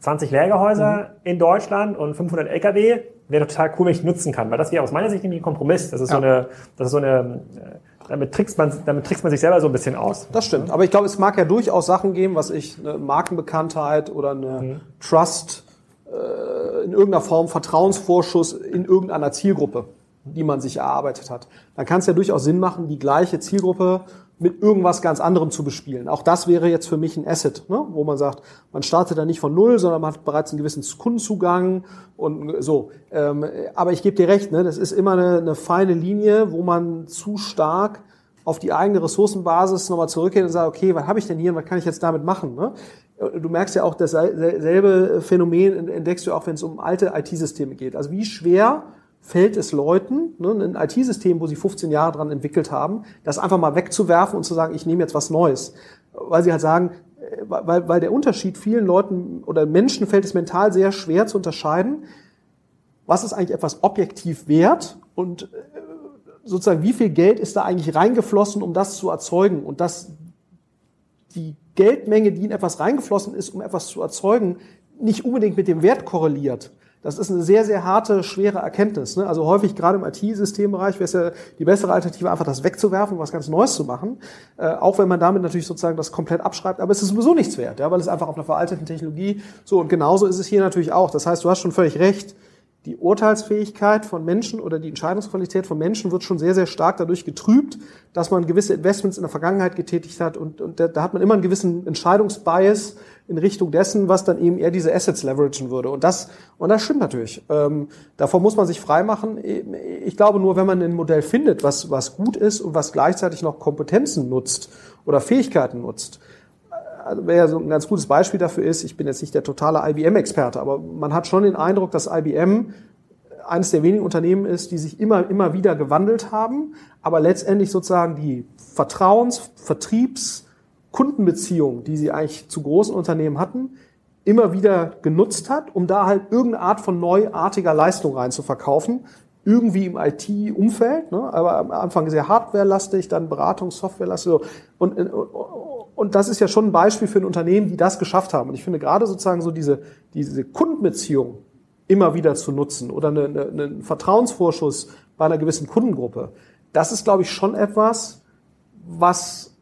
20 Lagerhäuser mhm. in Deutschland und 500 LKW wäre total cool, wenn ich nutzen kann, weil das wäre aus meiner Sicht irgendwie ein Kompromiss. Das ist ja. so eine, das ist so eine, äh, damit trickst man, damit trickst man sich selber so ein bisschen aus. Das stimmt. Aber ich glaube, es mag ja durchaus Sachen geben, was ich, eine Markenbekanntheit oder eine mhm. Trust, äh, in irgendeiner Form Vertrauensvorschuss in irgendeiner Zielgruppe, die man sich erarbeitet hat. Dann kann es ja durchaus Sinn machen, die gleiche Zielgruppe mit irgendwas ganz anderem zu bespielen. Auch das wäre jetzt für mich ein Asset, ne? wo man sagt, man startet da nicht von null, sondern man hat bereits einen gewissen Kundenzugang und so. Ähm, aber ich gebe dir recht, ne? das ist immer eine, eine feine Linie, wo man zu stark auf die eigene Ressourcenbasis nochmal zurückgeht und sagt, okay, was habe ich denn hier und was kann ich jetzt damit machen? Ne? Du merkst ja auch, dasselbe Phänomen entdeckst du auch, wenn es um alte IT-Systeme geht. Also wie schwer fällt es Leuten, ne, ein IT-System, wo sie 15 Jahre dran entwickelt haben, das einfach mal wegzuwerfen und zu sagen, ich nehme jetzt was Neues. Weil sie halt sagen, äh, weil, weil der Unterschied vielen Leuten oder Menschen fällt es mental sehr schwer zu unterscheiden, was ist eigentlich etwas objektiv wert und äh, sozusagen wie viel Geld ist da eigentlich reingeflossen, um das zu erzeugen und dass die Geldmenge, die in etwas reingeflossen ist, um etwas zu erzeugen, nicht unbedingt mit dem Wert korreliert. Das ist eine sehr, sehr harte, schwere Erkenntnis. Ne? Also häufig gerade im IT-Systembereich wäre es ja die bessere Alternative, einfach das wegzuwerfen und was ganz Neues zu machen. Äh, auch wenn man damit natürlich sozusagen das komplett abschreibt. Aber es ist sowieso nichts wert, ja, weil es einfach auf einer veralteten Technologie so und genauso ist es hier natürlich auch. Das heißt, du hast schon völlig recht die Urteilsfähigkeit von Menschen oder die Entscheidungsqualität von Menschen wird schon sehr, sehr stark dadurch getrübt, dass man gewisse Investments in der Vergangenheit getätigt hat und, und da, da hat man immer einen gewissen Entscheidungsbias in Richtung dessen, was dann eben eher diese Assets leveragen würde. Und das, und das stimmt natürlich. Ähm, davor muss man sich freimachen. Ich glaube nur, wenn man ein Modell findet, was, was gut ist und was gleichzeitig noch Kompetenzen nutzt oder Fähigkeiten nutzt, also wer so ein ganz gutes Beispiel dafür ist, ich bin jetzt nicht der totale IBM-Experte, aber man hat schon den Eindruck, dass IBM eines der wenigen Unternehmen ist, die sich immer, immer wieder gewandelt haben, aber letztendlich sozusagen die Vertrauens-, Vertriebs-, Kundenbeziehungen, die sie eigentlich zu großen Unternehmen hatten, immer wieder genutzt hat, um da halt irgendeine Art von neuartiger Leistung rein zu verkaufen, irgendwie im IT-Umfeld, ne? aber am Anfang sehr hardwarelastig, dann Beratungs-, Softwarelastig. So. Und, und das ist ja schon ein Beispiel für ein Unternehmen, die das geschafft haben. Und ich finde gerade sozusagen so diese, diese Kundenbeziehung immer wieder zu nutzen oder einen eine Vertrauensvorschuss bei einer gewissen Kundengruppe, das ist, glaube ich, schon etwas, was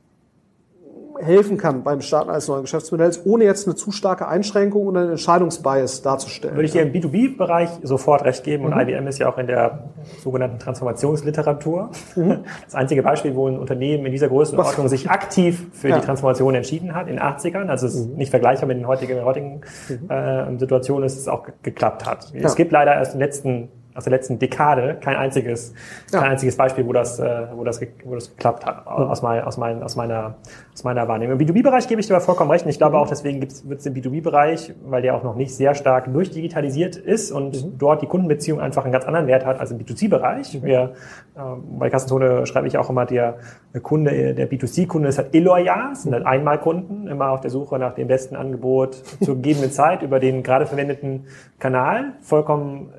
helfen kann beim Starten eines neuen Geschäftsmodells, ohne jetzt eine zu starke Einschränkung oder einen Entscheidungsbias darzustellen. Würde ich dir im B2B-Bereich sofort recht geben und mhm. IBM ist ja auch in der sogenannten Transformationsliteratur mhm. das einzige Beispiel, wo ein Unternehmen in dieser Größenordnung sich aktiv für ja. die Transformation entschieden hat, in den 80ern, also es ist mhm. nicht vergleichbar mit den heutigen, heutigen mhm. äh, Situationen, dass es auch geklappt hat. Ja. Es gibt leider erst in den letzten aus der letzten Dekade kein einziges, ja. kein einziges Beispiel, wo das, äh, wo das, wo das geklappt hat, aus, mein, aus, mein, aus, meiner, aus meiner Wahrnehmung. Im B2B-Bereich gebe ich dir aber vollkommen recht. Und ich glaube mhm. auch, deswegen wird es im B2B-Bereich, weil der auch noch nicht sehr stark durchdigitalisiert ist und mhm. dort die Kundenbeziehung einfach einen ganz anderen Wert hat als im B2C-Bereich. Mhm. Wir, äh, bei Kassenzone schreibe ich auch immer, der Kunde, der B2C-Kunde ist halt illoyal, sind halt Einmalkunden, immer auf der Suche nach dem besten Angebot zur gegebenen Zeit über den gerade verwendeten Kanal. Vollkommen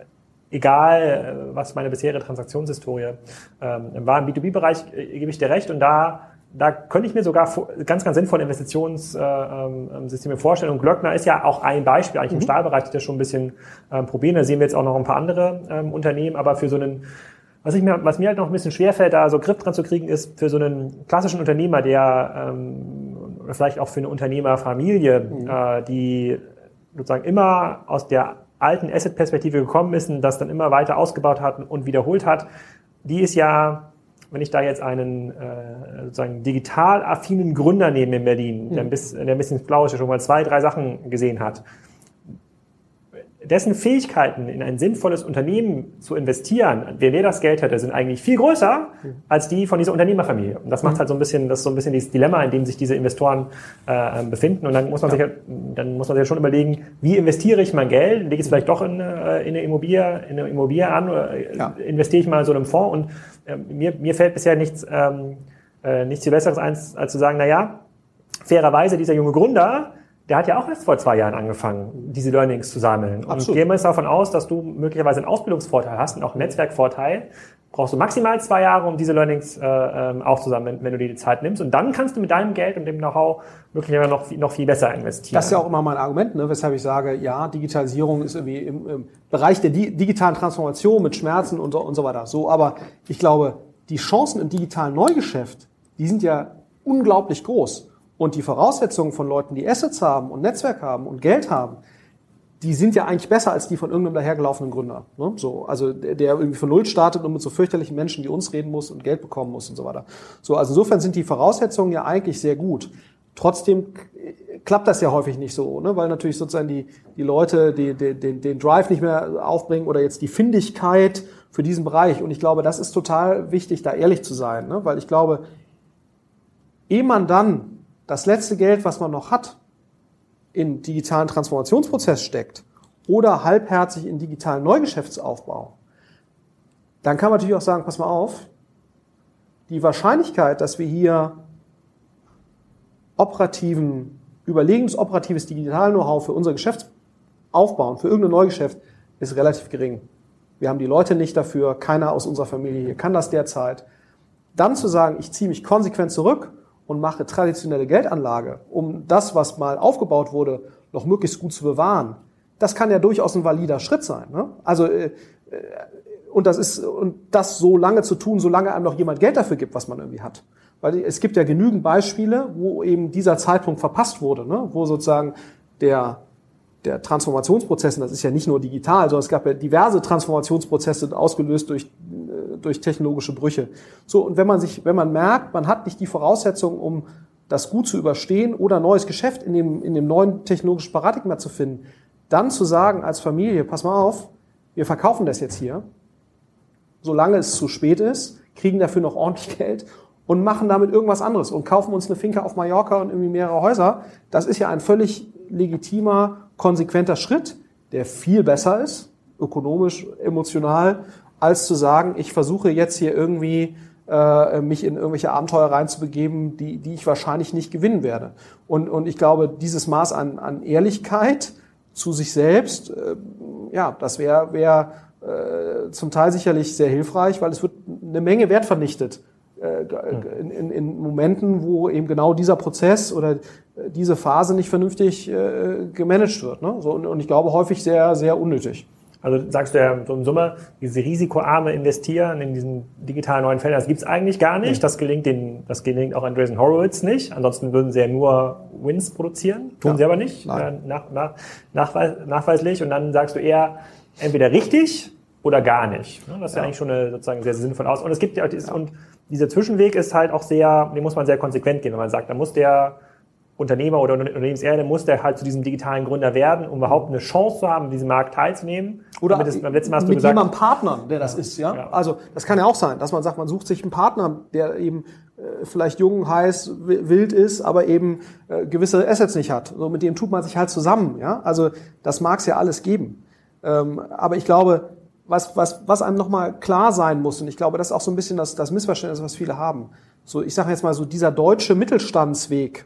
egal, äh, was meine bisherige Transaktionshistorie ähm, war. Im B2B-Bereich äh, gebe ich dir recht und da da könnte ich mir sogar ganz, ganz sinnvolle Investitionssysteme vorstellen. Und Glöckner ist ja auch ein Beispiel, eigentlich mhm. im Stahlbereich, die das schon ein bisschen ähm, probieren. Da sehen wir jetzt auch noch ein paar andere ähm, Unternehmen, aber für so einen, was, ich mir, was mir halt noch ein bisschen schwerfällt, da so Grip dran zu kriegen, ist für so einen klassischen Unternehmer, der ähm, oder vielleicht auch für eine Unternehmerfamilie, mhm. äh, die sozusagen immer aus der alten Asset-Perspektive gekommen ist und das dann immer weiter ausgebaut hat und wiederholt hat, die ist ja, wenn ich da jetzt einen äh, sozusagen digital affinen Gründer nehme in Berlin, der, ein bisschen, der ein bisschen blau ist, schon mal zwei, drei Sachen gesehen hat, dessen Fähigkeiten in ein sinnvolles Unternehmen zu investieren, wer wer das Geld hätte, sind eigentlich viel größer als die von dieser Unternehmerfamilie. Und das macht halt so ein bisschen, das ist so ein bisschen dieses Dilemma, in dem sich diese Investoren äh, befinden. Und dann muss man ja. sich, halt, dann muss man sich schon überlegen, wie investiere ich mein Geld? Lege ich es vielleicht doch in, äh, in eine Immobilie, in eine Immobilie an oder äh, ja. investiere ich mal in so einem Fonds? Und äh, mir, mir fällt bisher nichts, ähm, äh, nichts viel Besseres ein, als zu sagen, na ja, fairerweise dieser junge Gründer, der hat ja auch erst vor zwei Jahren angefangen, diese Learnings zu sammeln. Absolut. Und gehen wir jetzt davon aus, dass du möglicherweise einen Ausbildungsvorteil hast und auch einen Netzwerkvorteil. Brauchst du maximal zwei Jahre, um diese Learnings äh, ähm, aufzusammeln, wenn, wenn, du dir die Zeit nimmst. Und dann kannst du mit deinem Geld und dem Know-how möglicherweise noch, noch viel besser investieren. Das ist ja auch immer mein Argument, ne, weshalb ich sage, ja, Digitalisierung ist irgendwie im, im Bereich der di digitalen Transformation mit Schmerzen und so, und so weiter. So, aber ich glaube, die Chancen im digitalen Neugeschäft, die sind ja unglaublich groß. Und die Voraussetzungen von Leuten, die Assets haben und Netzwerk haben und Geld haben, die sind ja eigentlich besser als die von irgendeinem dahergelaufenen Gründer. Ne? So, also der, der irgendwie von Null startet und mit so fürchterlichen Menschen wie uns reden muss und Geld bekommen muss und so weiter. So, also insofern sind die Voraussetzungen ja eigentlich sehr gut. Trotzdem klappt das ja häufig nicht so, ne? weil natürlich sozusagen die, die Leute die, die, den, den Drive nicht mehr aufbringen oder jetzt die Findigkeit für diesen Bereich. Und ich glaube, das ist total wichtig, da ehrlich zu sein, ne? weil ich glaube, ehe man dann das letzte Geld, was man noch hat, in digitalen Transformationsprozess steckt oder halbherzig in digitalen Neugeschäftsaufbau, dann kann man natürlich auch sagen, pass mal auf, die Wahrscheinlichkeit, dass wir hier operativen, überlegenes operatives Digital-Know-how für unser Geschäft aufbauen, für irgendein Neugeschäft, ist relativ gering. Wir haben die Leute nicht dafür, keiner aus unserer Familie hier kann das derzeit. Dann zu sagen, ich ziehe mich konsequent zurück und mache traditionelle Geldanlage, um das, was mal aufgebaut wurde, noch möglichst gut zu bewahren, das kann ja durchaus ein valider Schritt sein. Ne? Also äh, äh, und das ist und das so lange zu tun, solange einem noch jemand Geld dafür gibt, was man irgendwie hat. Weil es gibt ja genügend Beispiele, wo eben dieser Zeitpunkt verpasst wurde, ne? wo sozusagen der der Transformationsprozess, und das ist ja nicht nur digital, sondern es gab ja diverse Transformationsprozesse ausgelöst durch durch technologische Brüche. So, und wenn man sich, wenn man merkt, man hat nicht die Voraussetzungen, um das gut zu überstehen oder neues Geschäft in dem, in dem neuen technologischen Paradigma zu finden, dann zu sagen als Familie, pass mal auf, wir verkaufen das jetzt hier, solange es zu spät ist, kriegen dafür noch ordentlich Geld und machen damit irgendwas anderes und kaufen uns eine Finke auf Mallorca und irgendwie mehrere Häuser. Das ist ja ein völlig legitimer, konsequenter Schritt, der viel besser ist, ökonomisch, emotional als zu sagen, ich versuche jetzt hier irgendwie äh, mich in irgendwelche Abenteuer reinzubegeben, die, die ich wahrscheinlich nicht gewinnen werde. Und, und ich glaube, dieses Maß an, an Ehrlichkeit zu sich selbst, äh, ja, das wäre wär, äh, zum Teil sicherlich sehr hilfreich, weil es wird eine Menge Wert vernichtet in, in, in Momenten, wo eben genau dieser Prozess oder äh, diese Phase nicht vernünftig äh, gemanagt wird. Ne? So, und, und ich glaube häufig sehr, sehr unnötig. Also sagst du ja so in Summe, diese risikoarme Investieren in diesen digitalen neuen Feldern, das gibt's eigentlich gar nicht. Das gelingt den, das gelingt auch Andreessen Horowitz nicht. Ansonsten würden sie ja nur Wins produzieren. Tun ja. sie aber nicht. Nein. Nach, nach, nachweis, nachweislich. Und dann sagst du eher entweder richtig oder gar nicht. Das ist ja, ja eigentlich schon eine sozusagen sehr, sehr sinnvoll aus. Und es gibt ja, und dieser Zwischenweg ist halt auch sehr, den muss man sehr konsequent gehen, wenn man sagt, da muss der Unternehmer oder Unternehmenserde muss der halt zu diesem digitalen Gründer werden, um überhaupt eine Chance zu haben, diesem Markt teilzunehmen. Oder das, beim letzten Mal hast mit gesagt, jemandem Partnern, der das ja, ist, ja? ja? Also das kann ja auch sein, dass man sagt, man sucht sich einen Partner, der eben äh, vielleicht jung, heiß, wild ist, aber eben äh, gewisse Assets nicht hat. So mit dem tut man sich halt zusammen, ja? Also das mag es ja alles geben. Ähm, aber ich glaube, was, was, was einem nochmal klar sein muss, und ich glaube, das ist auch so ein bisschen das, das Missverständnis, was viele haben. So, ich sage jetzt mal so, dieser deutsche Mittelstandsweg,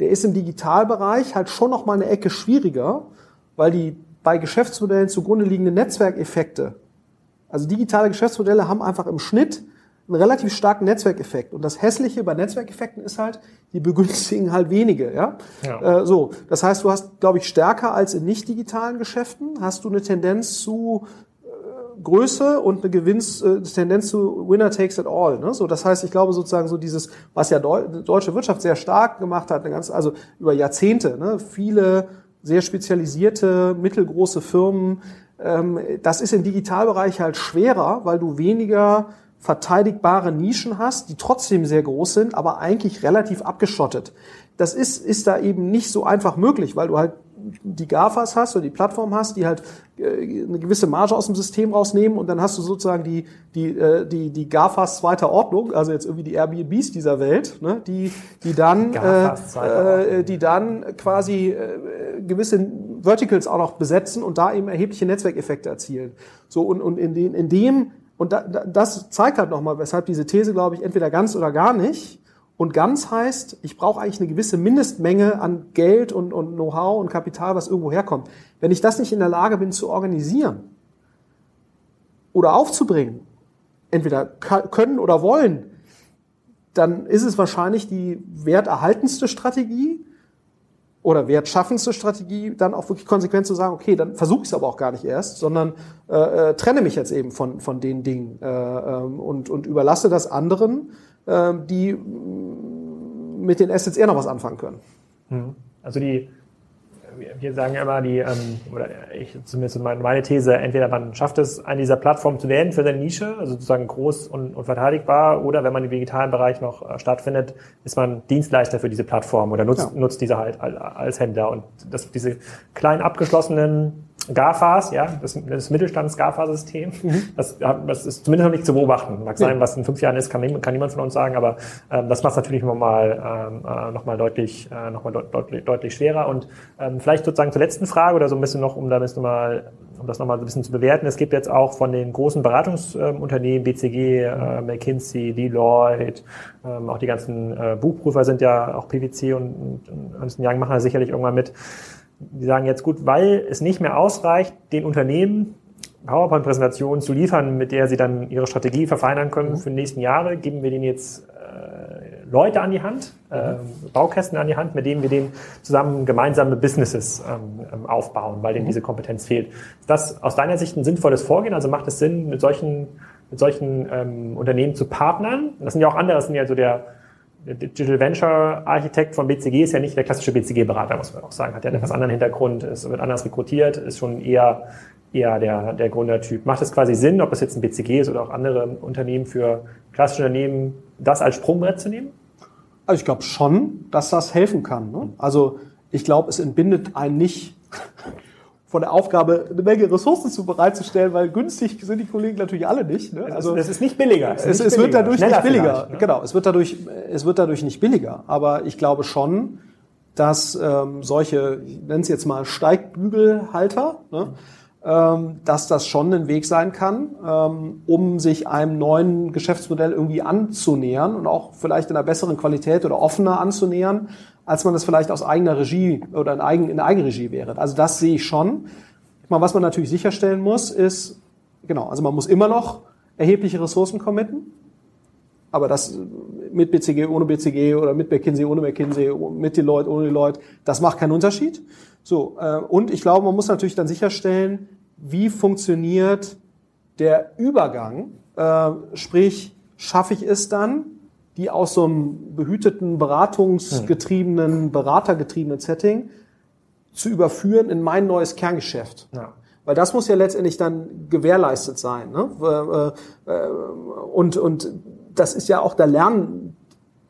der ist im Digitalbereich halt schon noch mal eine Ecke schwieriger, weil die bei Geschäftsmodellen zugrunde liegenden Netzwerkeffekte, also digitale Geschäftsmodelle haben einfach im Schnitt einen relativ starken Netzwerkeffekt. Und das Hässliche bei Netzwerkeffekten ist halt, die begünstigen halt wenige. Ja? ja. Äh, so, das heißt, du hast, glaube ich, stärker als in nicht digitalen Geschäften hast du eine Tendenz zu Größe und eine Gewinns, äh, Tendenz zu Winner takes it all. Ne? So, das heißt, ich glaube sozusagen so dieses, was ja Deu deutsche Wirtschaft sehr stark gemacht hat, eine ganz, also über Jahrzehnte, ne? viele sehr spezialisierte, mittelgroße Firmen. Ähm, das ist im Digitalbereich halt schwerer, weil du weniger verteidigbare Nischen hast, die trotzdem sehr groß sind, aber eigentlich relativ abgeschottet. Das ist, ist da eben nicht so einfach möglich, weil du halt die GAFAs hast oder die Plattform hast, die halt äh, eine gewisse Marge aus dem System rausnehmen und dann hast du sozusagen die, die, äh, die, die GAFAs zweiter Ordnung, also jetzt irgendwie die Airbnbs dieser Welt, ne, die, die dann, äh, äh, die dann quasi äh, gewisse Verticals auch noch besetzen und da eben erhebliche Netzwerkeffekte erzielen. So und, und in, den, in dem und da, das zeigt halt nochmal, weshalb diese These, glaube ich, entweder ganz oder gar nicht und ganz heißt, ich brauche eigentlich eine gewisse Mindestmenge an Geld und, und Know-how und Kapital, was irgendwo herkommt. Wenn ich das nicht in der Lage bin zu organisieren oder aufzubringen, entweder können oder wollen, dann ist es wahrscheinlich die werterhaltendste Strategie oder wertschaffendste Strategie, dann auch wirklich konsequent zu sagen, okay, dann versuche ich es aber auch gar nicht erst, sondern äh, äh, trenne mich jetzt eben von, von den Dingen äh, ähm, und, und überlasse das anderen, äh, die mit den Assets eher noch was anfangen können. Mhm. Also die, wir sagen immer, die, ähm, oder ich zumindest meine These, entweder man schafft es, an dieser Plattform zu werden für seine Nische, also sozusagen groß und, und verteidigbar, oder wenn man im digitalen Bereich noch äh, stattfindet, ist man Dienstleister für diese Plattform oder nutzt, ja. nutzt diese halt als Händler. Und das, diese kleinen abgeschlossenen GAFAs, ja, das, das Mittelstands-GAFA-System, mhm. das, das ist zumindest noch nicht zu beobachten. Mag sein, was in fünf Jahren ist, kann, kann niemand von uns sagen, aber ähm, das macht es natürlich nochmal ähm, äh, noch mal deutlich, äh, noch mal deut deutlich, deutlich schwerer. Und ähm, vielleicht sozusagen zur letzten Frage oder so ein bisschen noch, um da ein bisschen mal, um das nochmal ein bisschen zu bewerten. Es gibt jetzt auch von den großen Beratungsunternehmen, BCG, äh, McKinsey, Deloitte, ähm, auch die ganzen äh, Buchprüfer sind ja auch PwC und, und, und Ernst Young machen da sicherlich irgendwann mit die sagen jetzt gut, weil es nicht mehr ausreicht, den Unternehmen PowerPoint-Präsentationen zu liefern, mit der sie dann ihre Strategie verfeinern können mhm. für die nächsten Jahre, geben wir denen jetzt äh, Leute an die Hand, äh, Baukästen an die Hand, mit denen wir denen zusammen gemeinsame Businesses ähm, ähm, aufbauen, weil denen mhm. diese Kompetenz fehlt. Ist das aus deiner Sicht ein sinnvolles Vorgehen? Also macht es Sinn, mit solchen, mit solchen ähm, Unternehmen zu partnern? Das sind ja auch andere, das sind ja so der der Digital Venture Architekt von BCG ist ja nicht der klassische BCG-Berater, muss man auch sagen. Hat ja einen etwas anderen Hintergrund, ist, wird anders rekrutiert, ist schon eher, eher der, der Gründertyp. Macht es quasi Sinn, ob es jetzt ein BCG ist oder auch andere Unternehmen für klassische Unternehmen, das als Sprungbrett zu nehmen? Also ich glaube schon, dass das helfen kann. Ne? Also ich glaube, es entbindet einen nicht von der Aufgabe, eine Menge Ressourcen zu bereitzustellen, weil günstig sind die Kollegen natürlich alle nicht. Ne? Also es ist nicht billiger. Es, es, es wird dadurch nicht billiger. Ne? Genau, es wird dadurch, es wird dadurch nicht billiger. Aber ich glaube schon, dass ähm, solche, ich nenne es jetzt mal Steigbügelhalter, ne? ähm, dass das schon ein Weg sein kann, ähm, um sich einem neuen Geschäftsmodell irgendwie anzunähern und auch vielleicht in einer besseren Qualität oder offener anzunähern, als man das vielleicht aus eigener Regie oder in, Eigen, in Eigenregie wäre. Also das sehe ich schon. Was man natürlich sicherstellen muss, ist, genau, also man muss immer noch erhebliche Ressourcen committen. Aber das mit BCG, ohne BCG oder mit McKinsey, ohne McKinsey, mit Deloitte, ohne Deloitte, das macht keinen Unterschied. So, äh, und ich glaube, man muss natürlich dann sicherstellen, wie funktioniert der Übergang, äh, sprich, schaffe ich es dann, die aus so einem behüteten, beratungsgetriebenen, beratergetriebenen Setting zu überführen in mein neues Kerngeschäft. Ja. Weil das muss ja letztendlich dann gewährleistet sein. Ne? Äh, äh, und, und das ist ja auch, da lernen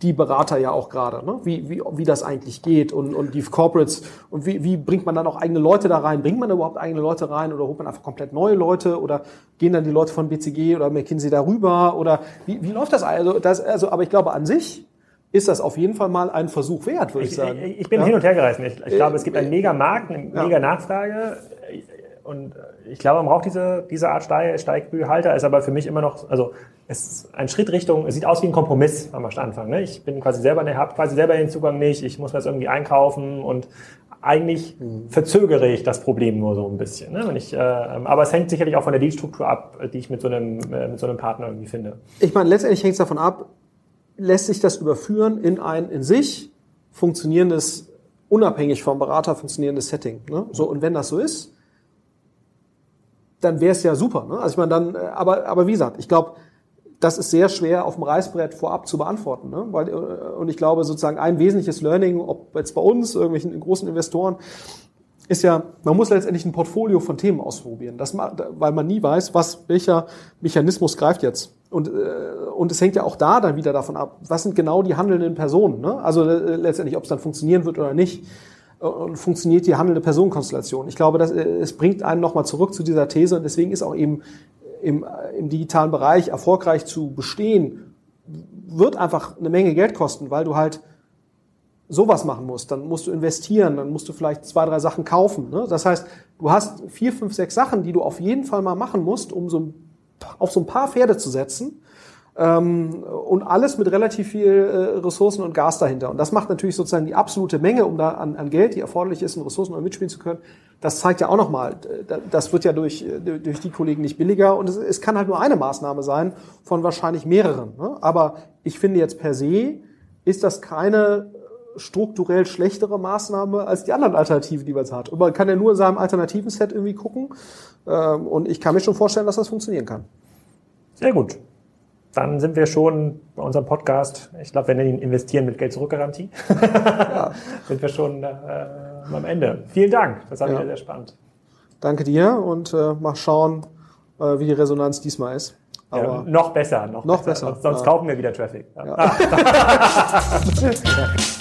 die Berater ja auch gerade, ne? wie, wie, wie das eigentlich geht und, und die Corporates und wie, wie bringt man dann auch eigene Leute da rein? Bringt man überhaupt eigene Leute rein oder holt man einfach komplett neue Leute oder gehen dann die Leute von BCG oder McKinsey darüber oder wie, wie läuft das? Also, das? also, aber ich glaube an sich ist das auf jeden Fall mal ein Versuch wert, würde ich, ich sagen. Ich, ich bin ja? hin und her gereist. Ich, ich glaube, es gibt einen mega Markt, eine ja. mega Nachfrage. Und ich glaube, man braucht diese, diese Art Steigbügelhalter, ist aber für mich immer noch, also es ist ein Schritt Richtung, es sieht aus wie ein Kompromiss am Anfang. Ne? Ich bin quasi selber, habe quasi selber den Zugang nicht, ich muss mir das irgendwie einkaufen und eigentlich mhm. verzögere ich das Problem nur so ein bisschen. Ne? Wenn ich, äh, aber es hängt sicherlich auch von der Dealstruktur ab, die ich mit so einem, äh, mit so einem Partner irgendwie finde. Ich meine, letztendlich hängt es davon ab, lässt sich das überführen in ein in sich funktionierendes, unabhängig vom Berater funktionierendes Setting. Ne? So, und wenn das so ist, dann wäre es ja super. Ne? Also ich meine, dann, äh, aber, aber wie gesagt, ich glaube, das ist sehr schwer auf dem Reißbrett vorab zu beantworten. Ne? Weil, äh, und ich glaube, sozusagen ein wesentliches Learning, ob jetzt bei uns, irgendwelchen großen Investoren, ist ja, man muss letztendlich ein Portfolio von Themen ausprobieren, das, weil man nie weiß, was, welcher Mechanismus greift jetzt. Und, äh, und es hängt ja auch da dann wieder davon ab, was sind genau die handelnden Personen. Ne? Also letztendlich, ob es dann funktionieren wird oder nicht und funktioniert die handelnde Personenkonstellation. Ich glaube, das, es bringt einen nochmal zurück zu dieser These und deswegen ist auch eben im, im digitalen Bereich erfolgreich zu bestehen, wird einfach eine Menge Geld kosten, weil du halt sowas machen musst. Dann musst du investieren, dann musst du vielleicht zwei, drei Sachen kaufen. Ne? Das heißt, du hast vier, fünf, sechs Sachen, die du auf jeden Fall mal machen musst, um so auf so ein paar Pferde zu setzen ähm, und alles mit relativ viel äh, Ressourcen und Gas dahinter. Und das macht natürlich sozusagen die absolute Menge, um da an, an Geld, die erforderlich ist, und Ressourcen um mitspielen zu können. Das zeigt ja auch nochmal, das wird ja durch, äh, durch die Kollegen nicht billiger und es, es kann halt nur eine Maßnahme sein von wahrscheinlich mehreren. Ne? Aber ich finde jetzt per se ist das keine strukturell schlechtere Maßnahme als die anderen Alternativen, die man jetzt hat. Und man kann ja nur in seinem alternativen Set irgendwie gucken. Ähm, und ich kann mir schon vorstellen, dass das funktionieren kann. Sehr gut dann sind wir schon bei unserem Podcast, ich glaube, wir nennen ihn Investieren mit Geld zurück Garantie, ja. sind wir schon äh, am Ende. Vielen Dank, das war ja. wieder sehr spannend. Danke dir und äh, mal schauen, äh, wie die Resonanz diesmal ist. Aber ja, noch besser, noch, noch besser. besser. Sonst, sonst kaufen wir wieder Traffic. Ja.